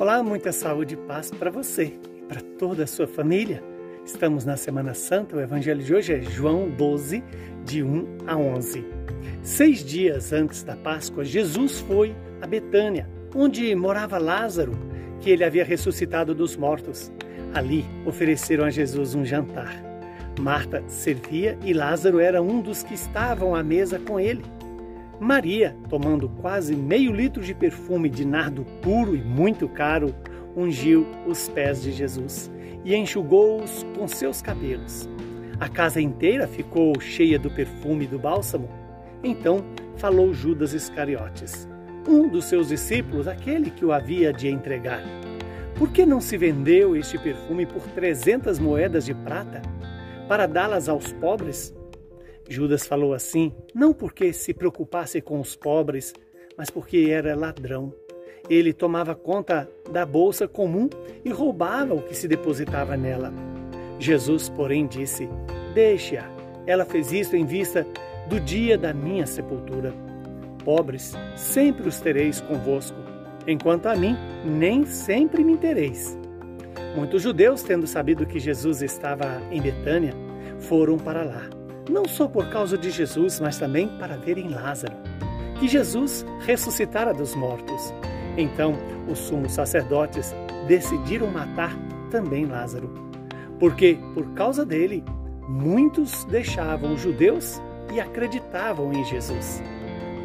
Olá, muita saúde e paz para você e para toda a sua família. Estamos na Semana Santa, o Evangelho de hoje é João 12, de 1 a 11. Seis dias antes da Páscoa, Jesus foi a Betânia, onde morava Lázaro, que ele havia ressuscitado dos mortos. Ali ofereceram a Jesus um jantar. Marta servia e Lázaro era um dos que estavam à mesa com ele. Maria, tomando quase meio litro de perfume de nardo puro e muito caro, ungiu os pés de Jesus e enxugou-os com seus cabelos. A casa inteira ficou cheia do perfume do bálsamo. Então falou Judas Iscariotes, um dos seus discípulos, aquele que o havia de entregar. Por que não se vendeu este perfume por trezentas moedas de prata para dá-las aos pobres? Judas falou assim, não porque se preocupasse com os pobres, mas porque era ladrão. Ele tomava conta da bolsa comum e roubava o que se depositava nela. Jesus, porém, disse: Deixe-a. Ela fez isso em vista do dia da minha sepultura. Pobres, sempre os tereis convosco, enquanto a mim, nem sempre me tereis. Muitos judeus, tendo sabido que Jesus estava em Betânia, foram para lá não só por causa de Jesus, mas também para verem Lázaro, que Jesus ressuscitara dos mortos. Então, os sumos sacerdotes decidiram matar também Lázaro, porque por causa dele, muitos deixavam os judeus e acreditavam em Jesus.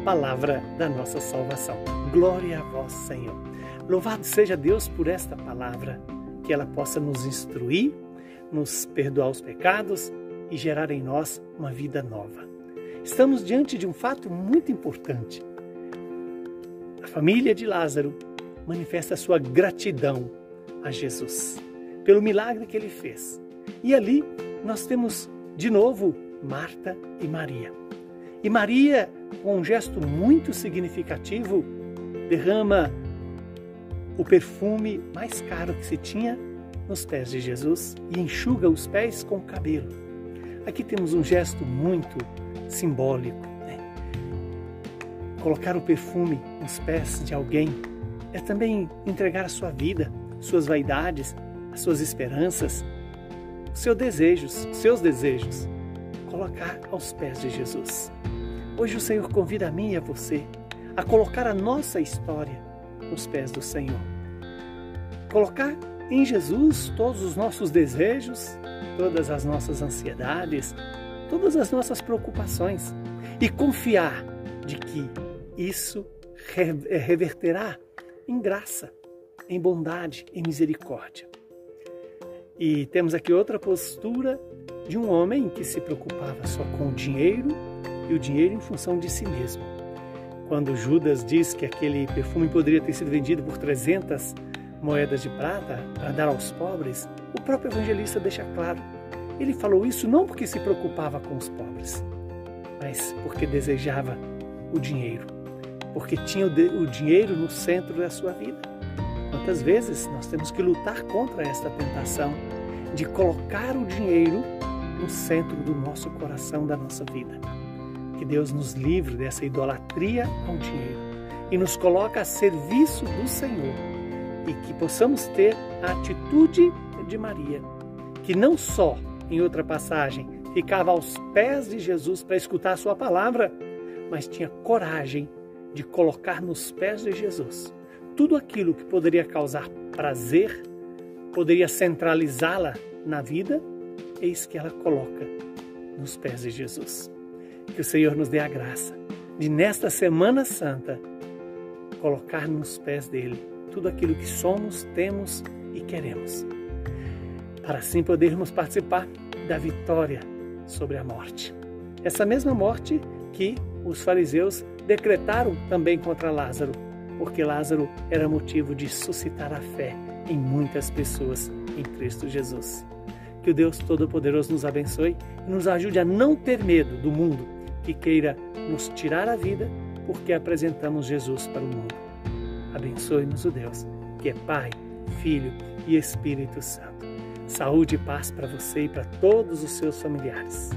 Palavra da nossa salvação. Glória a vós, Senhor. Louvado seja Deus por esta palavra, que ela possa nos instruir, nos perdoar os pecados e gerar em nós uma vida nova. Estamos diante de um fato muito importante. A família de Lázaro manifesta sua gratidão a Jesus pelo milagre que ele fez. E ali nós temos de novo Marta e Maria. E Maria, com um gesto muito significativo, derrama o perfume mais caro que se tinha nos pés de Jesus e enxuga os pés com o cabelo. Aqui temos um gesto muito simbólico. Né? Colocar o perfume nos pés de alguém é também entregar a sua vida, suas vaidades, as suas esperanças, os seus desejos, seus desejos, colocar aos pés de Jesus. Hoje o Senhor convida a mim e a você a colocar a nossa história nos pés do Senhor. Colocar em Jesus todos os nossos desejos, todas as nossas ansiedades, todas as nossas preocupações e confiar de que isso eh, reverterá em graça, em bondade, em misericórdia. E temos aqui outra postura de um homem que se preocupava só com o dinheiro e o dinheiro em função de si mesmo. Quando Judas diz que aquele perfume poderia ter sido vendido por 300 moedas de prata para dar aos pobres, o próprio evangelista deixa claro. Ele falou isso não porque se preocupava com os pobres, mas porque desejava o dinheiro, porque tinha o dinheiro no centro da sua vida. Quantas vezes nós temos que lutar contra esta tentação de colocar o dinheiro no centro do nosso coração, da nossa vida. Que Deus nos livre dessa idolatria ao dinheiro e nos coloque a serviço do Senhor e que possamos ter a atitude de Maria, que não só, em outra passagem, ficava aos pés de Jesus para escutar a sua palavra, mas tinha coragem de colocar nos pés de Jesus tudo aquilo que poderia causar prazer, poderia centralizá-la na vida, eis que ela coloca nos pés de Jesus. Que o Senhor nos dê a graça de, nesta Semana Santa, colocar nos pés dele tudo aquilo que somos, temos e queremos, para assim podermos participar da vitória sobre a morte. Essa mesma morte que os fariseus decretaram também contra Lázaro, porque Lázaro era motivo de suscitar a fé em muitas pessoas em Cristo Jesus. Que o Deus Todo-Poderoso nos abençoe e nos ajude a não ter medo do mundo que queira nos tirar a vida porque apresentamos Jesus para o mundo. Abençoe-nos o Deus, que é Pai, Filho e Espírito Santo. Saúde e paz para você e para todos os seus familiares.